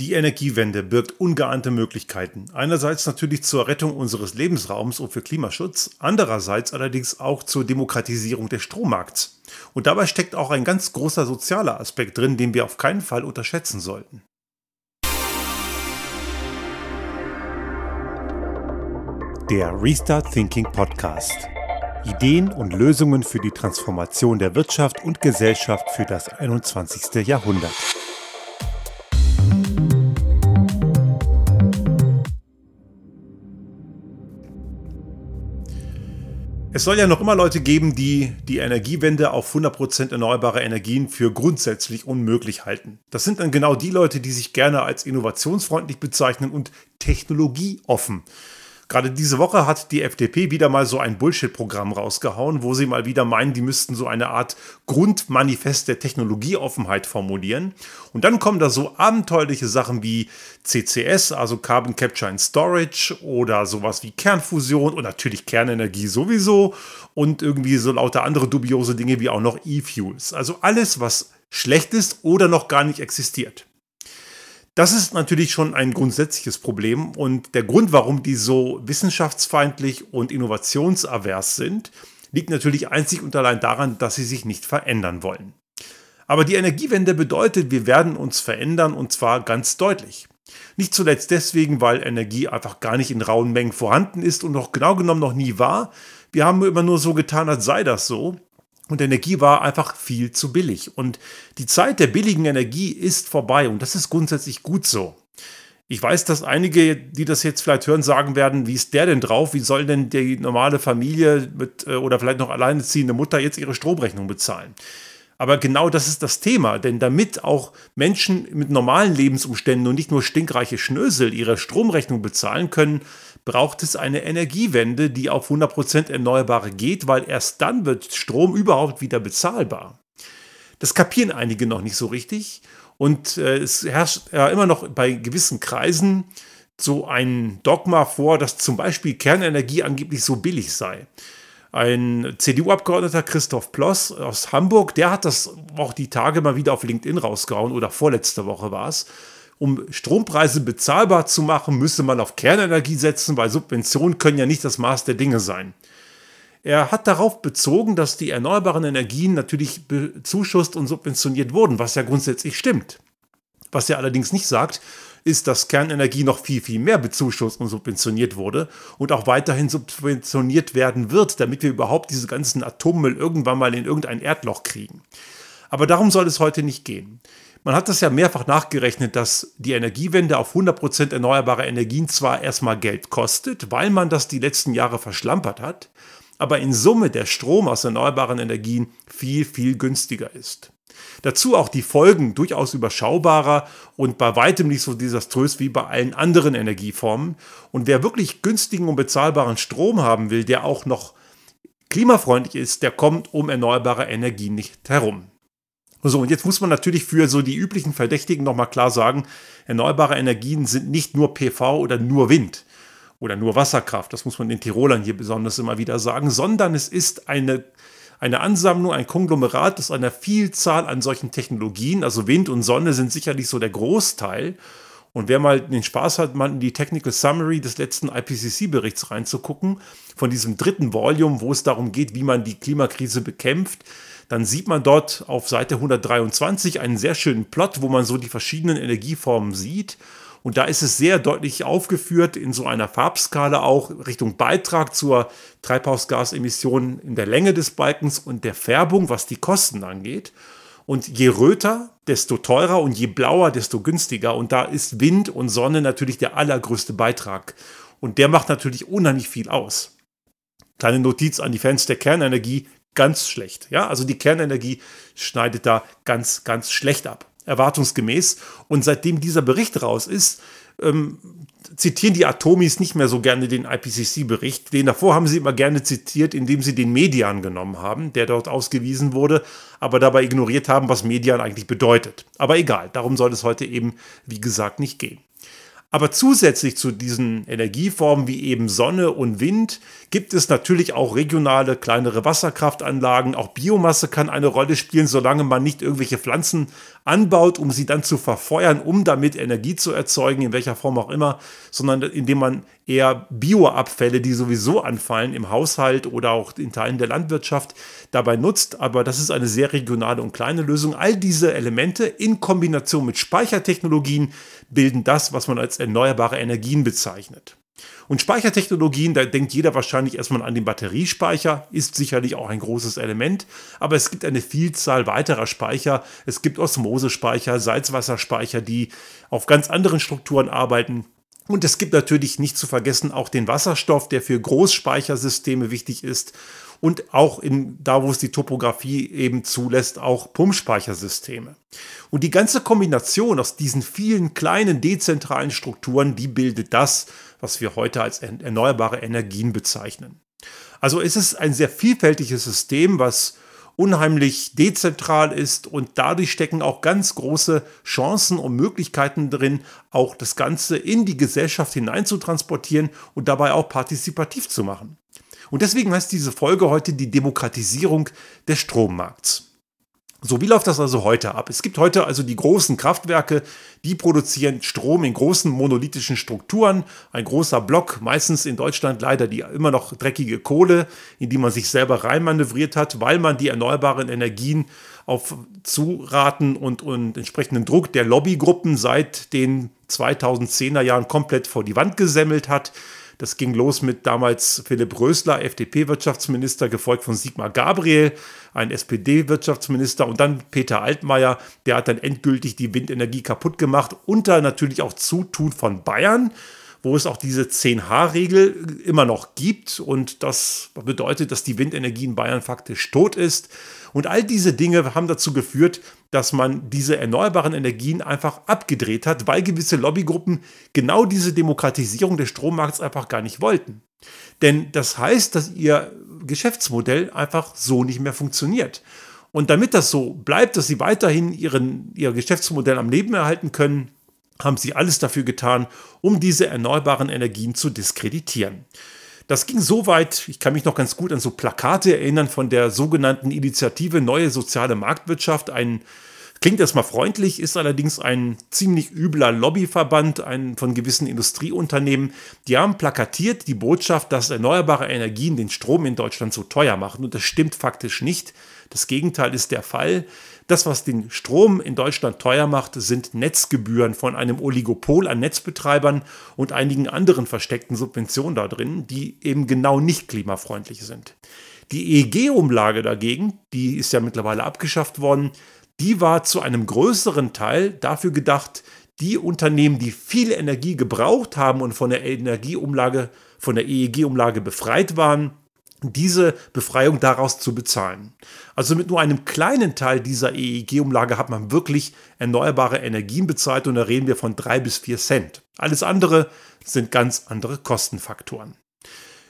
Die Energiewende birgt ungeahnte Möglichkeiten. Einerseits natürlich zur Rettung unseres Lebensraums und für Klimaschutz, andererseits allerdings auch zur Demokratisierung des Strommarkts. Und dabei steckt auch ein ganz großer sozialer Aspekt drin, den wir auf keinen Fall unterschätzen sollten. Der Restart Thinking Podcast. Ideen und Lösungen für die Transformation der Wirtschaft und Gesellschaft für das 21. Jahrhundert. Es soll ja noch immer Leute geben, die die Energiewende auf 100% erneuerbare Energien für grundsätzlich unmöglich halten. Das sind dann genau die Leute, die sich gerne als innovationsfreundlich bezeichnen und technologieoffen. Gerade diese Woche hat die FDP wieder mal so ein Bullshit-Programm rausgehauen, wo sie mal wieder meinen, die müssten so eine Art Grundmanifest der Technologieoffenheit formulieren. Und dann kommen da so abenteuerliche Sachen wie CCS, also Carbon Capture and Storage oder sowas wie Kernfusion und natürlich Kernenergie sowieso und irgendwie so lauter andere dubiose Dinge wie auch noch E-Fuels. Also alles, was schlecht ist oder noch gar nicht existiert. Das ist natürlich schon ein grundsätzliches Problem und der Grund, warum die so wissenschaftsfeindlich und innovationsavers sind, liegt natürlich einzig und allein daran, dass sie sich nicht verändern wollen. Aber die Energiewende bedeutet, wir werden uns verändern und zwar ganz deutlich. Nicht zuletzt deswegen, weil Energie einfach gar nicht in rauen Mengen vorhanden ist und auch genau genommen noch nie war. Wir haben immer nur so getan, als sei das so. Und Energie war einfach viel zu billig. Und die Zeit der billigen Energie ist vorbei und das ist grundsätzlich gut so. Ich weiß, dass einige, die das jetzt vielleicht hören, sagen werden, wie ist der denn drauf? Wie soll denn die normale Familie mit, äh, oder vielleicht noch alleineziehende Mutter jetzt ihre Stromrechnung bezahlen? Aber genau das ist das Thema, denn damit auch Menschen mit normalen Lebensumständen und nicht nur stinkreiche Schnösel ihre Stromrechnung bezahlen können, braucht es eine Energiewende, die auf 100% Erneuerbare geht, weil erst dann wird Strom überhaupt wieder bezahlbar. Das kapieren einige noch nicht so richtig und äh, es herrscht ja immer noch bei gewissen Kreisen so ein Dogma vor, dass zum Beispiel Kernenergie angeblich so billig sei. Ein CDU-Abgeordneter, Christoph Ploss aus Hamburg, der hat das auch die Tage mal wieder auf LinkedIn rausgehauen oder vorletzte Woche war es um Strompreise bezahlbar zu machen, müsse man auf Kernenergie setzen, weil Subventionen können ja nicht das Maß der Dinge sein. Er hat darauf bezogen, dass die erneuerbaren Energien natürlich bezuschusst und subventioniert wurden, was ja grundsätzlich stimmt. Was er allerdings nicht sagt, ist, dass Kernenergie noch viel, viel mehr bezuschusst und subventioniert wurde und auch weiterhin subventioniert werden wird, damit wir überhaupt diese ganzen Atommüll irgendwann mal in irgendein Erdloch kriegen. Aber darum soll es heute nicht gehen. Man hat das ja mehrfach nachgerechnet, dass die Energiewende auf 100% erneuerbare Energien zwar erstmal Geld kostet, weil man das die letzten Jahre verschlampert hat, aber in Summe der Strom aus erneuerbaren Energien viel, viel günstiger ist. Dazu auch die Folgen durchaus überschaubarer und bei weitem nicht so desaströs wie bei allen anderen Energieformen. Und wer wirklich günstigen und bezahlbaren Strom haben will, der auch noch klimafreundlich ist, der kommt um erneuerbare Energien nicht herum. So, und jetzt muss man natürlich für so die üblichen Verdächtigen nochmal klar sagen, erneuerbare Energien sind nicht nur PV oder nur Wind oder nur Wasserkraft, das muss man den Tirolern hier besonders immer wieder sagen, sondern es ist eine, eine Ansammlung, ein Konglomerat aus einer Vielzahl an solchen Technologien. Also Wind und Sonne sind sicherlich so der Großteil. Und wer mal den Spaß hat, mal in die Technical Summary des letzten IPCC-Berichts reinzugucken, von diesem dritten Volume, wo es darum geht, wie man die Klimakrise bekämpft, dann sieht man dort auf Seite 123 einen sehr schönen Plot, wo man so die verschiedenen Energieformen sieht. Und da ist es sehr deutlich aufgeführt in so einer Farbskala auch Richtung Beitrag zur Treibhausgasemission in der Länge des Balkens und der Färbung, was die Kosten angeht. Und je röter, desto teurer und je blauer, desto günstiger. Und da ist Wind und Sonne natürlich der allergrößte Beitrag. Und der macht natürlich unheimlich viel aus. Kleine Notiz an die Fans der Kernenergie ganz schlecht. Ja, also die Kernenergie schneidet da ganz, ganz schlecht ab. Erwartungsgemäß. Und seitdem dieser Bericht raus ist, ähm, zitieren die Atomis nicht mehr so gerne den IPCC-Bericht. Den davor haben sie immer gerne zitiert, indem sie den Median genommen haben, der dort ausgewiesen wurde, aber dabei ignoriert haben, was Median eigentlich bedeutet. Aber egal, darum soll es heute eben, wie gesagt, nicht gehen. Aber zusätzlich zu diesen Energieformen wie eben Sonne und Wind gibt es natürlich auch regionale kleinere Wasserkraftanlagen. Auch Biomasse kann eine Rolle spielen, solange man nicht irgendwelche Pflanzen anbaut, um sie dann zu verfeuern, um damit Energie zu erzeugen, in welcher Form auch immer, sondern indem man eher Bioabfälle, die sowieso anfallen im Haushalt oder auch in Teilen der Landwirtschaft, dabei nutzt. Aber das ist eine sehr regionale und kleine Lösung. All diese Elemente in Kombination mit Speichertechnologien bilden das, was man als erneuerbare Energien bezeichnet. Und Speichertechnologien, da denkt jeder wahrscheinlich erstmal an den Batteriespeicher, ist sicherlich auch ein großes Element, aber es gibt eine Vielzahl weiterer Speicher. Es gibt Osmosespeicher, Salzwasserspeicher, die auf ganz anderen Strukturen arbeiten. Und es gibt natürlich nicht zu vergessen auch den Wasserstoff, der für Großspeichersysteme wichtig ist und auch in, da, wo es die Topografie eben zulässt, auch Pumpspeichersysteme. Und die ganze Kombination aus diesen vielen kleinen dezentralen Strukturen, die bildet das, was wir heute als erneuerbare Energien bezeichnen. Also es ist ein sehr vielfältiges System, was unheimlich dezentral ist und dadurch stecken auch ganz große Chancen und Möglichkeiten drin, auch das Ganze in die Gesellschaft hineinzutransportieren und dabei auch partizipativ zu machen. Und deswegen heißt diese Folge heute die Demokratisierung des Strommarkts. So, wie läuft das also heute ab? Es gibt heute also die großen Kraftwerke, die produzieren Strom in großen monolithischen Strukturen. Ein großer Block, meistens in Deutschland leider die immer noch dreckige Kohle, in die man sich selber reinmanövriert hat, weil man die erneuerbaren Energien auf Zuraten und, und entsprechenden Druck der Lobbygruppen seit den 2010er Jahren komplett vor die Wand gesemmelt hat. Das ging los mit damals Philipp Rösler, FDP-Wirtschaftsminister, gefolgt von Sigmar Gabriel, ein SPD-Wirtschaftsminister und dann Peter Altmaier, der hat dann endgültig die Windenergie kaputt gemacht, unter natürlich auch Zutun von Bayern wo es auch diese 10H-Regel immer noch gibt. Und das bedeutet, dass die Windenergie in Bayern faktisch tot ist. Und all diese Dinge haben dazu geführt, dass man diese erneuerbaren Energien einfach abgedreht hat, weil gewisse Lobbygruppen genau diese Demokratisierung des Strommarkts einfach gar nicht wollten. Denn das heißt, dass ihr Geschäftsmodell einfach so nicht mehr funktioniert. Und damit das so bleibt, dass sie weiterhin ihren, ihr Geschäftsmodell am Leben erhalten können, haben sie alles dafür getan, um diese erneuerbaren Energien zu diskreditieren. Das ging so weit, ich kann mich noch ganz gut an so Plakate erinnern von der sogenannten Initiative Neue Soziale Marktwirtschaft, ein Klingt erstmal freundlich, ist allerdings ein ziemlich übler Lobbyverband ein, von gewissen Industrieunternehmen. Die haben plakatiert die Botschaft, dass erneuerbare Energien den Strom in Deutschland so teuer machen. Und das stimmt faktisch nicht. Das Gegenteil ist der Fall. Das, was den Strom in Deutschland teuer macht, sind Netzgebühren von einem Oligopol an Netzbetreibern und einigen anderen versteckten Subventionen da drin, die eben genau nicht klimafreundlich sind. Die EEG-Umlage dagegen, die ist ja mittlerweile abgeschafft worden, die war zu einem größeren Teil dafür gedacht, die Unternehmen, die viel Energie gebraucht haben und von der Energieumlage, von der EEG-Umlage befreit waren, diese Befreiung daraus zu bezahlen. Also mit nur einem kleinen Teil dieser EEG-Umlage hat man wirklich erneuerbare Energien bezahlt und da reden wir von drei bis vier Cent. Alles andere sind ganz andere Kostenfaktoren.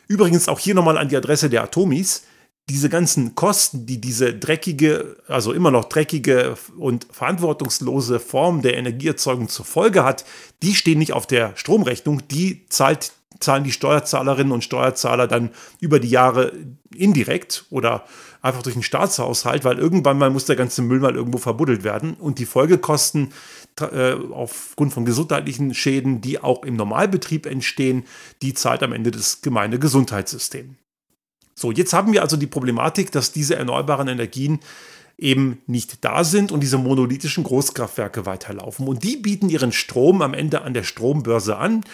Übrigens auch hier nochmal an die Adresse der Atomis diese ganzen Kosten, die diese dreckige, also immer noch dreckige und verantwortungslose Form der Energieerzeugung zur Folge hat, die stehen nicht auf der Stromrechnung, die zahlt, zahlen die Steuerzahlerinnen und Steuerzahler dann über die Jahre indirekt oder einfach durch den Staatshaushalt, weil irgendwann mal muss der ganze Müll mal irgendwo verbuddelt werden und die Folgekosten äh, aufgrund von gesundheitlichen Schäden, die auch im Normalbetrieb entstehen, die zahlt am Ende das gemeine Gesundheitssystem. So, jetzt haben wir also die Problematik, dass diese erneuerbaren Energien eben nicht da sind und diese monolithischen Großkraftwerke weiterlaufen. Und die bieten ihren Strom am Ende an der Strombörse an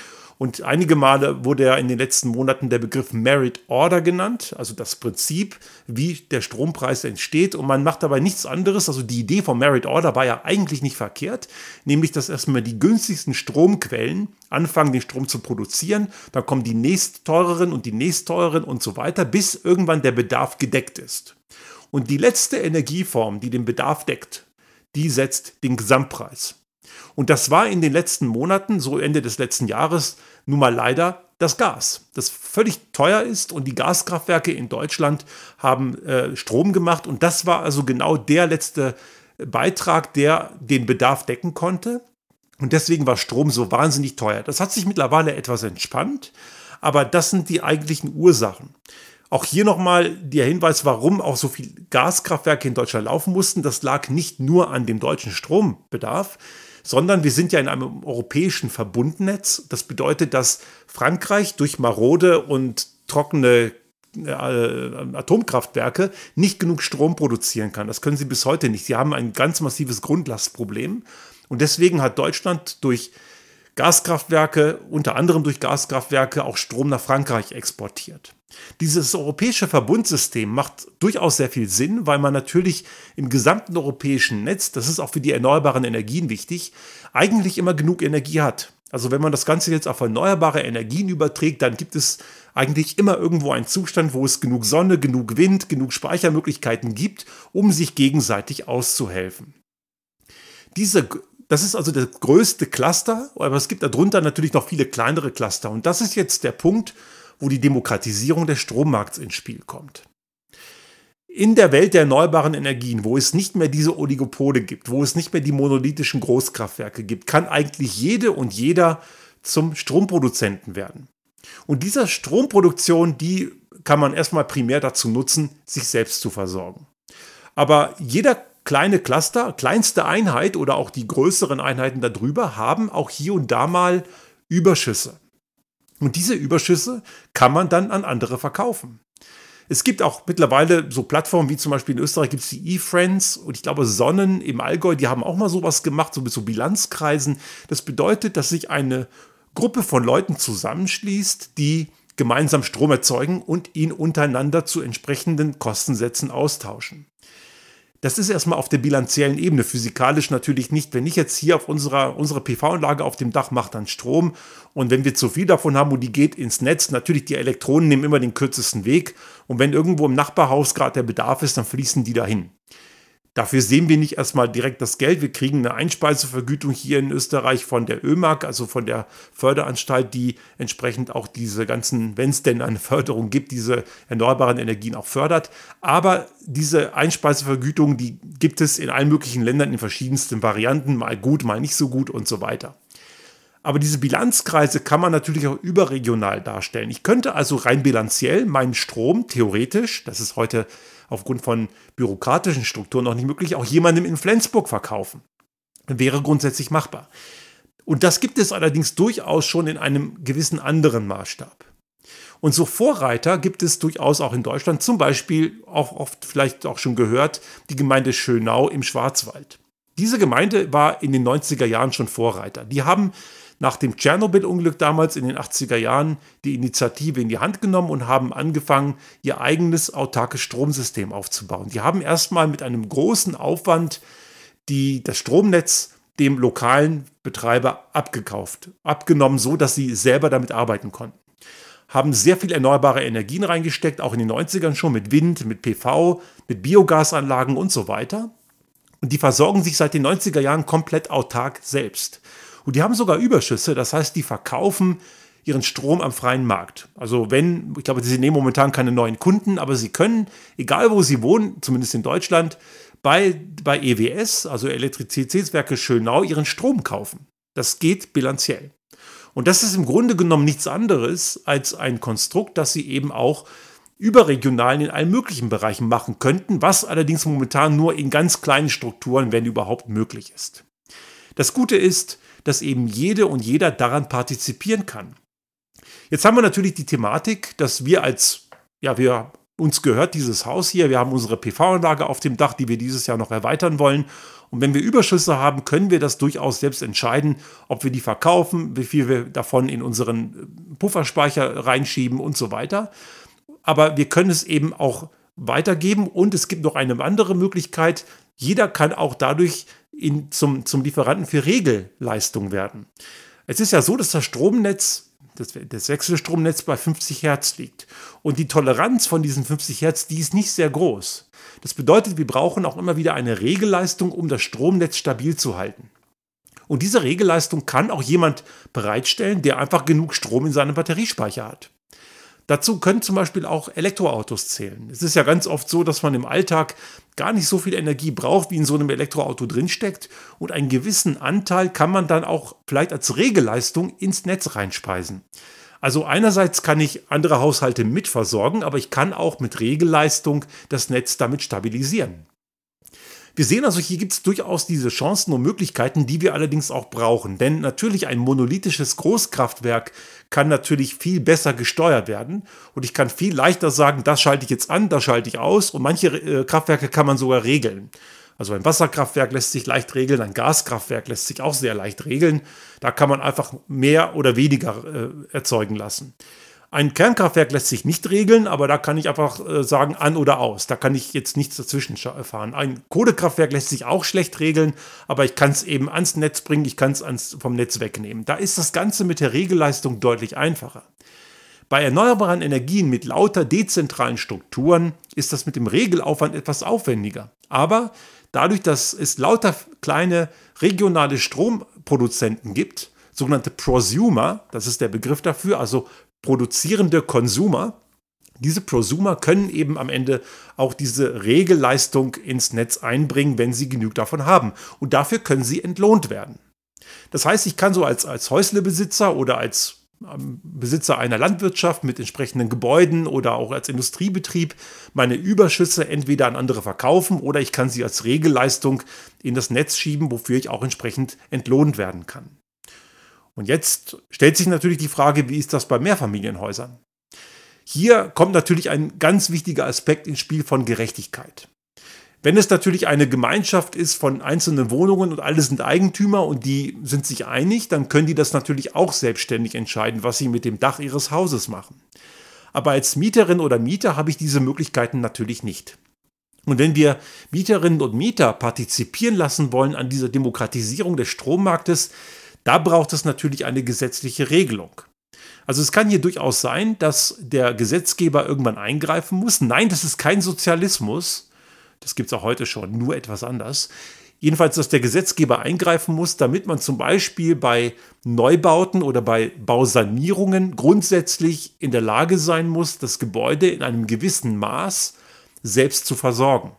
und einige Male wurde ja in den letzten Monaten der Begriff Merit Order genannt, also das Prinzip, wie der Strompreis entsteht. Und man macht dabei nichts anderes. Also die Idee vom Merit Order war ja eigentlich nicht verkehrt, nämlich dass erstmal die günstigsten Stromquellen anfangen, den Strom zu produzieren. Dann kommen die nächst teureren und die nächst teureren und so weiter, bis irgendwann der Bedarf gedeckt ist. Und die letzte Energieform, die den Bedarf deckt, die setzt den Gesamtpreis. Und das war in den letzten Monaten, so Ende des letzten Jahres, nun mal leider das Gas, das völlig teuer ist und die Gaskraftwerke in Deutschland haben äh, Strom gemacht und das war also genau der letzte Beitrag, der den Bedarf decken konnte. Und deswegen war Strom so wahnsinnig teuer. Das hat sich mittlerweile etwas entspannt, aber das sind die eigentlichen Ursachen. Auch hier nochmal der Hinweis, warum auch so viele Gaskraftwerke in Deutschland laufen mussten. Das lag nicht nur an dem deutschen Strombedarf, sondern wir sind ja in einem europäischen Verbundnetz. Das bedeutet, dass Frankreich durch marode und trockene äh, Atomkraftwerke nicht genug Strom produzieren kann. Das können sie bis heute nicht. Sie haben ein ganz massives Grundlastproblem. Und deswegen hat Deutschland durch Gaskraftwerke, unter anderem durch Gaskraftwerke, auch Strom nach Frankreich exportiert. Dieses europäische Verbundsystem macht durchaus sehr viel Sinn, weil man natürlich im gesamten europäischen Netz, das ist auch für die erneuerbaren Energien wichtig, eigentlich immer genug Energie hat. Also wenn man das Ganze jetzt auf erneuerbare Energien überträgt, dann gibt es eigentlich immer irgendwo einen Zustand, wo es genug Sonne, genug Wind, genug Speichermöglichkeiten gibt, um sich gegenseitig auszuhelfen. Diese, das ist also das größte Cluster, aber es gibt darunter natürlich noch viele kleinere Cluster. Und das ist jetzt der Punkt, wo die Demokratisierung des Strommarkts ins Spiel kommt. In der Welt der erneuerbaren Energien, wo es nicht mehr diese Oligopole gibt, wo es nicht mehr die monolithischen Großkraftwerke gibt, kann eigentlich jede und jeder zum Stromproduzenten werden. Und dieser Stromproduktion, die kann man erstmal primär dazu nutzen, sich selbst zu versorgen. Aber jeder kleine Cluster, kleinste Einheit oder auch die größeren Einheiten darüber haben auch hier und da mal Überschüsse. Und diese Überschüsse kann man dann an andere verkaufen. Es gibt auch mittlerweile so Plattformen wie zum Beispiel in Österreich gibt es die eFriends und ich glaube Sonnen im Allgäu, die haben auch mal sowas gemacht, so mit so Bilanzkreisen. Das bedeutet, dass sich eine Gruppe von Leuten zusammenschließt, die gemeinsam Strom erzeugen und ihn untereinander zu entsprechenden Kostensätzen austauschen. Das ist erstmal auf der bilanziellen Ebene, physikalisch natürlich nicht. Wenn ich jetzt hier auf unserer unsere PV-Anlage auf dem Dach mache dann Strom und wenn wir zu viel davon haben und die geht ins Netz, natürlich die Elektronen nehmen immer den kürzesten Weg und wenn irgendwo im Nachbarhaus gerade der Bedarf ist, dann fließen die dahin. Dafür sehen wir nicht erstmal direkt das Geld. Wir kriegen eine Einspeisevergütung hier in Österreich von der ÖMAG, also von der Förderanstalt, die entsprechend auch diese ganzen, wenn es denn eine Förderung gibt, diese erneuerbaren Energien auch fördert. Aber diese Einspeisevergütung, die gibt es in allen möglichen Ländern in verschiedensten Varianten, mal gut, mal nicht so gut und so weiter. Aber diese Bilanzkreise kann man natürlich auch überregional darstellen. Ich könnte also rein bilanziell meinen Strom theoretisch, das ist heute aufgrund von bürokratischen Strukturen noch nicht möglich, auch jemandem in Flensburg verkaufen. Wäre grundsätzlich machbar. Und das gibt es allerdings durchaus schon in einem gewissen anderen Maßstab. Und so Vorreiter gibt es durchaus auch in Deutschland, zum Beispiel auch oft vielleicht auch schon gehört, die Gemeinde Schönau im Schwarzwald. Diese Gemeinde war in den 90er Jahren schon Vorreiter. Die haben nach dem Tschernobyl-Unglück damals in den 80er Jahren die Initiative in die Hand genommen und haben angefangen, ihr eigenes autarkes Stromsystem aufzubauen. Die haben erstmal mit einem großen Aufwand die, das Stromnetz dem lokalen Betreiber abgekauft, abgenommen, so dass sie selber damit arbeiten konnten. Haben sehr viel erneuerbare Energien reingesteckt, auch in den 90ern schon mit Wind, mit PV, mit Biogasanlagen und so weiter. Und die versorgen sich seit den 90er Jahren komplett autark selbst. Und die haben sogar Überschüsse, das heißt, die verkaufen ihren Strom am freien Markt. Also wenn, ich glaube, sie nehmen momentan keine neuen Kunden, aber sie können, egal wo sie wohnen, zumindest in Deutschland, bei, bei EWS, also Elektrizitätswerke Schönau, ihren Strom kaufen. Das geht bilanziell. Und das ist im Grunde genommen nichts anderes als ein Konstrukt, das sie eben auch überregional in allen möglichen Bereichen machen könnten, was allerdings momentan nur in ganz kleinen Strukturen, wenn überhaupt, möglich ist. Das Gute ist, dass eben jede und jeder daran partizipieren kann. Jetzt haben wir natürlich die Thematik, dass wir als, ja, wir uns gehört dieses Haus hier, wir haben unsere PV-Anlage auf dem Dach, die wir dieses Jahr noch erweitern wollen. Und wenn wir Überschüsse haben, können wir das durchaus selbst entscheiden, ob wir die verkaufen, wie viel wir davon in unseren Pufferspeicher reinschieben und so weiter. Aber wir können es eben auch weitergeben und es gibt noch eine andere Möglichkeit. Jeder kann auch dadurch in, zum, zum Lieferanten für Regelleistung werden. Es ist ja so, dass das Stromnetz, das, das Wechselstromnetz bei 50 Hertz liegt. Und die Toleranz von diesen 50 Hertz, die ist nicht sehr groß. Das bedeutet, wir brauchen auch immer wieder eine Regelleistung, um das Stromnetz stabil zu halten. Und diese Regelleistung kann auch jemand bereitstellen, der einfach genug Strom in seinem Batteriespeicher hat. Dazu können zum Beispiel auch Elektroautos zählen. Es ist ja ganz oft so, dass man im Alltag gar nicht so viel Energie braucht, wie in so einem Elektroauto drinsteckt. Und einen gewissen Anteil kann man dann auch vielleicht als Regelleistung ins Netz reinspeisen. Also einerseits kann ich andere Haushalte mitversorgen, aber ich kann auch mit Regelleistung das Netz damit stabilisieren. Wir sehen also, hier gibt es durchaus diese Chancen und Möglichkeiten, die wir allerdings auch brauchen. Denn natürlich ein monolithisches Großkraftwerk kann natürlich viel besser gesteuert werden. Und ich kann viel leichter sagen, das schalte ich jetzt an, das schalte ich aus. Und manche äh, Kraftwerke kann man sogar regeln. Also ein Wasserkraftwerk lässt sich leicht regeln, ein Gaskraftwerk lässt sich auch sehr leicht regeln. Da kann man einfach mehr oder weniger äh, erzeugen lassen. Ein Kernkraftwerk lässt sich nicht regeln, aber da kann ich einfach äh, sagen an oder aus. Da kann ich jetzt nichts dazwischen fahren. Ein Kohlekraftwerk lässt sich auch schlecht regeln, aber ich kann es eben ans Netz bringen, ich kann es vom Netz wegnehmen. Da ist das Ganze mit der Regelleistung deutlich einfacher. Bei erneuerbaren Energien mit lauter dezentralen Strukturen ist das mit dem Regelaufwand etwas aufwendiger. Aber dadurch, dass es lauter kleine regionale Stromproduzenten gibt, sogenannte Prosumer, das ist der Begriff dafür, also produzierende Konsumer, diese Prosumer können eben am Ende auch diese Regelleistung ins Netz einbringen, wenn sie genug davon haben. Und dafür können sie entlohnt werden. Das heißt, ich kann so als, als Häuslebesitzer oder als ähm, Besitzer einer Landwirtschaft mit entsprechenden Gebäuden oder auch als Industriebetrieb meine Überschüsse entweder an andere verkaufen oder ich kann sie als Regelleistung in das Netz schieben, wofür ich auch entsprechend entlohnt werden kann. Und jetzt stellt sich natürlich die Frage, wie ist das bei Mehrfamilienhäusern? Hier kommt natürlich ein ganz wichtiger Aspekt ins Spiel von Gerechtigkeit. Wenn es natürlich eine Gemeinschaft ist von einzelnen Wohnungen und alle sind Eigentümer und die sind sich einig, dann können die das natürlich auch selbstständig entscheiden, was sie mit dem Dach ihres Hauses machen. Aber als Mieterin oder Mieter habe ich diese Möglichkeiten natürlich nicht. Und wenn wir Mieterinnen und Mieter partizipieren lassen wollen an dieser Demokratisierung des Strommarktes, da braucht es natürlich eine gesetzliche Regelung. Also es kann hier durchaus sein, dass der Gesetzgeber irgendwann eingreifen muss. Nein, das ist kein Sozialismus. Das gibt es auch heute schon, nur etwas anders. Jedenfalls, dass der Gesetzgeber eingreifen muss, damit man zum Beispiel bei Neubauten oder bei Bausanierungen grundsätzlich in der Lage sein muss, das Gebäude in einem gewissen Maß selbst zu versorgen.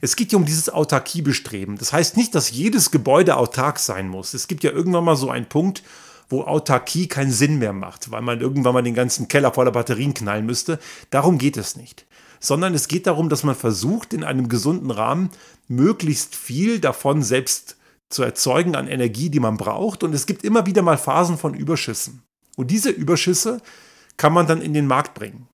Es geht hier um dieses Autarkiebestreben. Das heißt nicht, dass jedes Gebäude autark sein muss. Es gibt ja irgendwann mal so einen Punkt, wo Autarkie keinen Sinn mehr macht, weil man irgendwann mal den ganzen Keller voller Batterien knallen müsste. Darum geht es nicht. Sondern es geht darum, dass man versucht, in einem gesunden Rahmen möglichst viel davon selbst zu erzeugen an Energie, die man braucht. Und es gibt immer wieder mal Phasen von Überschüssen. Und diese Überschüsse kann man dann in den Markt bringen.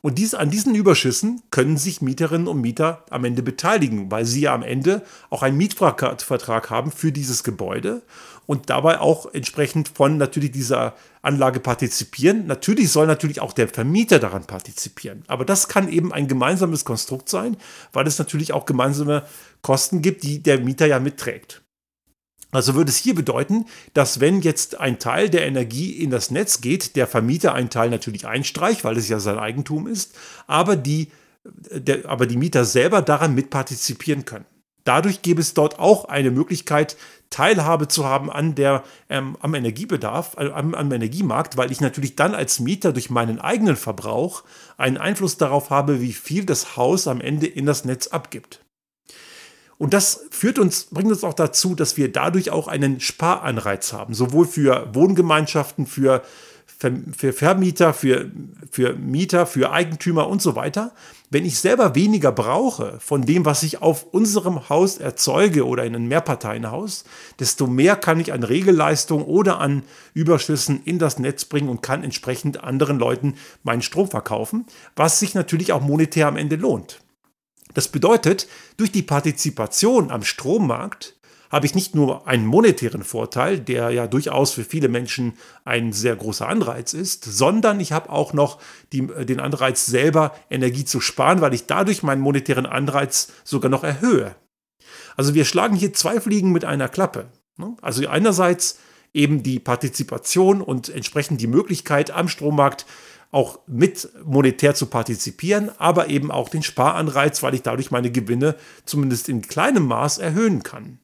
Und dies, an diesen Überschüssen können sich Mieterinnen und Mieter am Ende beteiligen, weil sie ja am Ende auch einen Mietvertrag haben für dieses Gebäude und dabei auch entsprechend von natürlich dieser Anlage partizipieren. Natürlich soll natürlich auch der Vermieter daran partizipieren. Aber das kann eben ein gemeinsames Konstrukt sein, weil es natürlich auch gemeinsame Kosten gibt, die der Mieter ja mitträgt. Also würde es hier bedeuten, dass wenn jetzt ein Teil der Energie in das Netz geht, der Vermieter einen Teil natürlich einstreicht, weil es ja sein Eigentum ist, aber die, der, aber die Mieter selber daran mitpartizipieren können. Dadurch gäbe es dort auch eine Möglichkeit, Teilhabe zu haben an der, ähm, am Energiebedarf, äh, am, am Energiemarkt, weil ich natürlich dann als Mieter durch meinen eigenen Verbrauch einen Einfluss darauf habe, wie viel das Haus am Ende in das Netz abgibt. Und das führt uns, bringt uns auch dazu, dass wir dadurch auch einen Sparanreiz haben, sowohl für Wohngemeinschaften, für, für Vermieter, für, für Mieter, für Eigentümer und so weiter. Wenn ich selber weniger brauche von dem, was ich auf unserem Haus erzeuge oder in einem Mehrparteienhaus, desto mehr kann ich an Regelleistung oder an Überschüssen in das Netz bringen und kann entsprechend anderen Leuten meinen Strom verkaufen, was sich natürlich auch monetär am Ende lohnt. Das bedeutet, durch die Partizipation am Strommarkt habe ich nicht nur einen monetären Vorteil, der ja durchaus für viele Menschen ein sehr großer Anreiz ist, sondern ich habe auch noch die, den Anreiz selber Energie zu sparen, weil ich dadurch meinen monetären Anreiz sogar noch erhöhe. Also wir schlagen hier zwei Fliegen mit einer Klappe. Ne? Also einerseits eben die Partizipation und entsprechend die Möglichkeit am Strommarkt auch mit monetär zu partizipieren, aber eben auch den Sparanreiz, weil ich dadurch meine Gewinne zumindest in kleinem Maß erhöhen kann.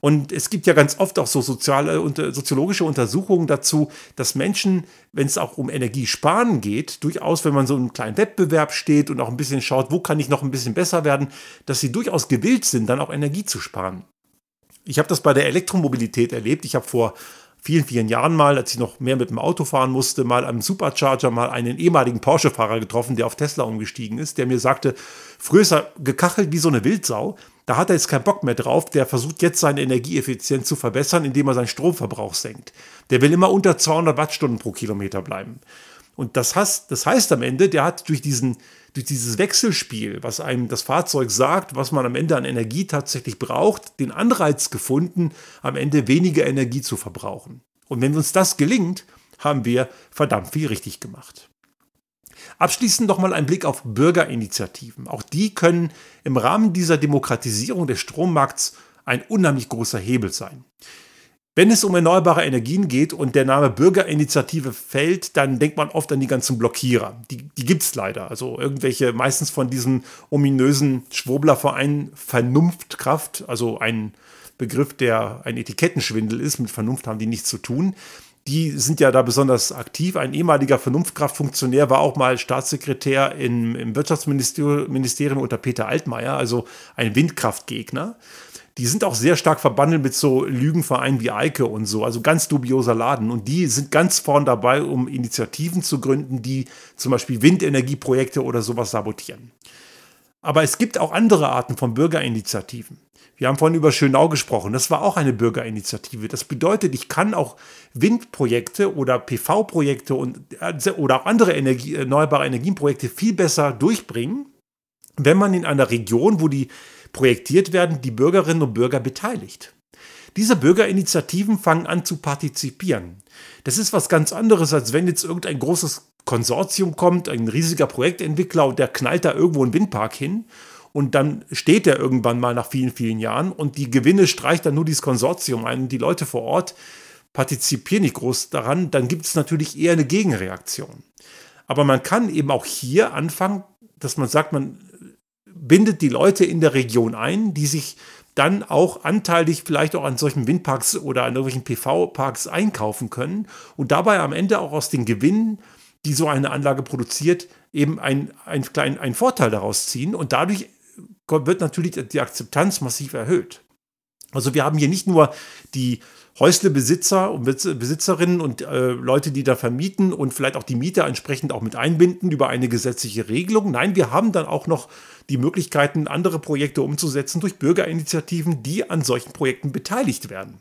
Und es gibt ja ganz oft auch so soziale und soziologische Untersuchungen dazu, dass Menschen, wenn es auch um Energiesparen geht, durchaus, wenn man so einen kleinen Wettbewerb steht und auch ein bisschen schaut, wo kann ich noch ein bisschen besser werden, dass sie durchaus gewillt sind, dann auch Energie zu sparen. Ich habe das bei der Elektromobilität erlebt. Ich habe vor vielen, vielen Jahren mal, als ich noch mehr mit dem Auto fahren musste, mal am Supercharger mal einen ehemaligen Porsche-Fahrer getroffen, der auf Tesla umgestiegen ist, der mir sagte, früher ist er gekachelt wie so eine Wildsau, da hat er jetzt keinen Bock mehr drauf, der versucht jetzt seine Energieeffizienz zu verbessern, indem er seinen Stromverbrauch senkt. Der will immer unter 200 Wattstunden pro Kilometer bleiben. Und das heißt, das heißt am Ende, der hat durch, diesen, durch dieses Wechselspiel, was einem das Fahrzeug sagt, was man am Ende an Energie tatsächlich braucht, den Anreiz gefunden, am Ende weniger Energie zu verbrauchen. Und wenn uns das gelingt, haben wir verdammt viel richtig gemacht. Abschließend nochmal ein Blick auf Bürgerinitiativen. Auch die können im Rahmen dieser Demokratisierung des Strommarkts ein unheimlich großer Hebel sein. Wenn es um erneuerbare Energien geht und der Name Bürgerinitiative fällt, dann denkt man oft an die ganzen Blockierer. Die, die gibt es leider. Also irgendwelche, meistens von diesem ominösen Schwurblerverein Vernunftkraft, also ein Begriff, der ein Etikettenschwindel ist. Mit Vernunft haben die nichts zu tun. Die sind ja da besonders aktiv. Ein ehemaliger Vernunftkraftfunktionär war auch mal Staatssekretär in, im Wirtschaftsministerium unter Peter Altmaier, also ein Windkraftgegner die sind auch sehr stark verbandelt mit so Lügenvereinen wie Eike und so, also ganz dubioser Laden. Und die sind ganz vorn dabei, um Initiativen zu gründen, die zum Beispiel Windenergieprojekte oder sowas sabotieren. Aber es gibt auch andere Arten von Bürgerinitiativen. Wir haben vorhin über Schönau gesprochen. Das war auch eine Bürgerinitiative. Das bedeutet, ich kann auch Windprojekte oder PV-Projekte äh, oder auch andere Energie, erneuerbare Energienprojekte viel besser durchbringen, wenn man in einer Region, wo die projektiert werden, die Bürgerinnen und Bürger beteiligt. Diese Bürgerinitiativen fangen an zu partizipieren. Das ist was ganz anderes, als wenn jetzt irgendein großes Konsortium kommt, ein riesiger Projektentwickler und der knallt da irgendwo einen Windpark hin und dann steht er irgendwann mal nach vielen, vielen Jahren und die Gewinne streicht dann nur dieses Konsortium ein und die Leute vor Ort partizipieren nicht groß daran, dann gibt es natürlich eher eine Gegenreaktion. Aber man kann eben auch hier anfangen, dass man sagt, man bindet die Leute in der Region ein, die sich dann auch anteilig vielleicht auch an solchen Windparks oder an irgendwelchen PV-Parks einkaufen können und dabei am Ende auch aus den Gewinnen, die so eine Anlage produziert, eben einen ein, ein Vorteil daraus ziehen und dadurch wird natürlich die Akzeptanz massiv erhöht. Also wir haben hier nicht nur die Häuslebesitzer und Besitzerinnen und äh, Leute, die da vermieten und vielleicht auch die Mieter entsprechend auch mit einbinden über eine gesetzliche Regelung. Nein, wir haben dann auch noch die Möglichkeiten, andere Projekte umzusetzen durch Bürgerinitiativen, die an solchen Projekten beteiligt werden.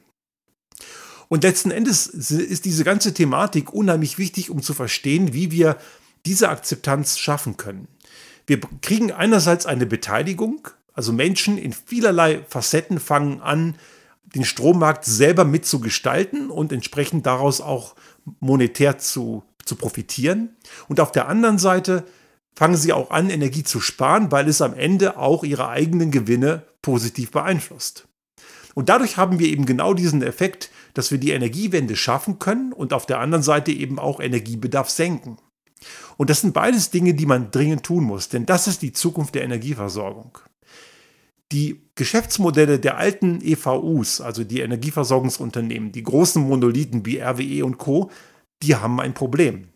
Und letzten Endes ist diese ganze Thematik unheimlich wichtig, um zu verstehen, wie wir diese Akzeptanz schaffen können. Wir kriegen einerseits eine Beteiligung, also Menschen in vielerlei Facetten fangen an, den Strommarkt selber mitzugestalten und entsprechend daraus auch monetär zu, zu profitieren. Und auf der anderen Seite fangen sie auch an, Energie zu sparen, weil es am Ende auch ihre eigenen Gewinne positiv beeinflusst. Und dadurch haben wir eben genau diesen Effekt, dass wir die Energiewende schaffen können und auf der anderen Seite eben auch Energiebedarf senken. Und das sind beides Dinge, die man dringend tun muss, denn das ist die Zukunft der Energieversorgung. Die Geschäftsmodelle der alten EVUs, also die Energieversorgungsunternehmen, die großen Monolithen wie RWE und Co., die haben ein Problem.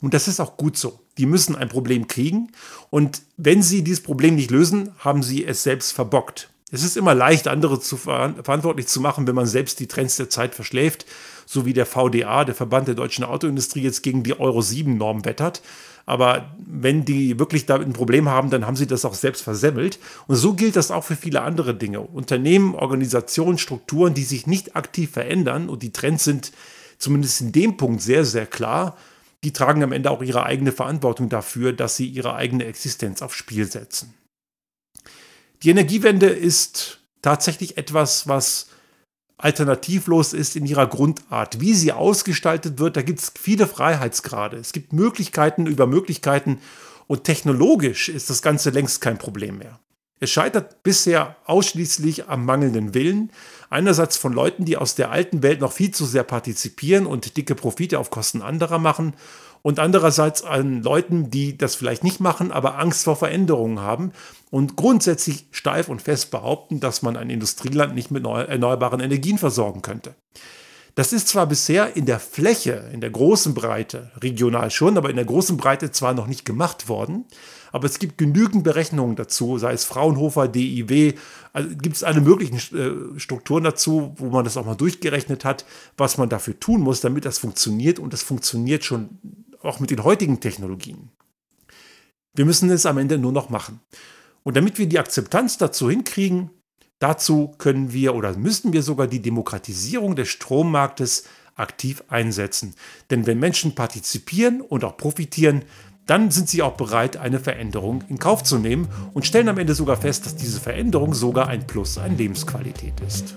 Und das ist auch gut so. Die müssen ein Problem kriegen. Und wenn sie dieses Problem nicht lösen, haben sie es selbst verbockt. Es ist immer leicht, andere zu ver verantwortlich zu machen, wenn man selbst die Trends der Zeit verschläft, so wie der VDA, der Verband der deutschen Autoindustrie, jetzt gegen die Euro 7-Norm wettert. Aber wenn die wirklich damit ein Problem haben, dann haben sie das auch selbst versemmelt. Und so gilt das auch für viele andere Dinge. Unternehmen, Organisationen, Strukturen, die sich nicht aktiv verändern und die Trends sind zumindest in dem Punkt sehr, sehr klar, die tragen am Ende auch ihre eigene Verantwortung dafür, dass sie ihre eigene Existenz aufs Spiel setzen. Die Energiewende ist tatsächlich etwas, was alternativlos ist in ihrer Grundart. Wie sie ausgestaltet wird, da gibt es viele Freiheitsgrade. Es gibt Möglichkeiten über Möglichkeiten und technologisch ist das Ganze längst kein Problem mehr. Es scheitert bisher ausschließlich am mangelnden Willen, einerseits von Leuten, die aus der alten Welt noch viel zu sehr partizipieren und dicke Profite auf Kosten anderer machen, und andererseits an Leuten, die das vielleicht nicht machen, aber Angst vor Veränderungen haben und grundsätzlich steif und fest behaupten, dass man ein Industrieland nicht mit erneuerbaren Energien versorgen könnte. Das ist zwar bisher in der Fläche, in der großen Breite, regional schon, aber in der großen Breite zwar noch nicht gemacht worden, aber es gibt genügend Berechnungen dazu, sei es Fraunhofer, DIW, also gibt es alle möglichen äh, Strukturen dazu, wo man das auch mal durchgerechnet hat, was man dafür tun muss, damit das funktioniert und das funktioniert schon auch mit den heutigen Technologien. Wir müssen es am Ende nur noch machen. Und damit wir die Akzeptanz dazu hinkriegen, dazu können wir oder müssen wir sogar die Demokratisierung des Strommarktes aktiv einsetzen. Denn wenn Menschen partizipieren und auch profitieren, dann sind sie auch bereit, eine Veränderung in Kauf zu nehmen und stellen am Ende sogar fest, dass diese Veränderung sogar ein Plus an Lebensqualität ist.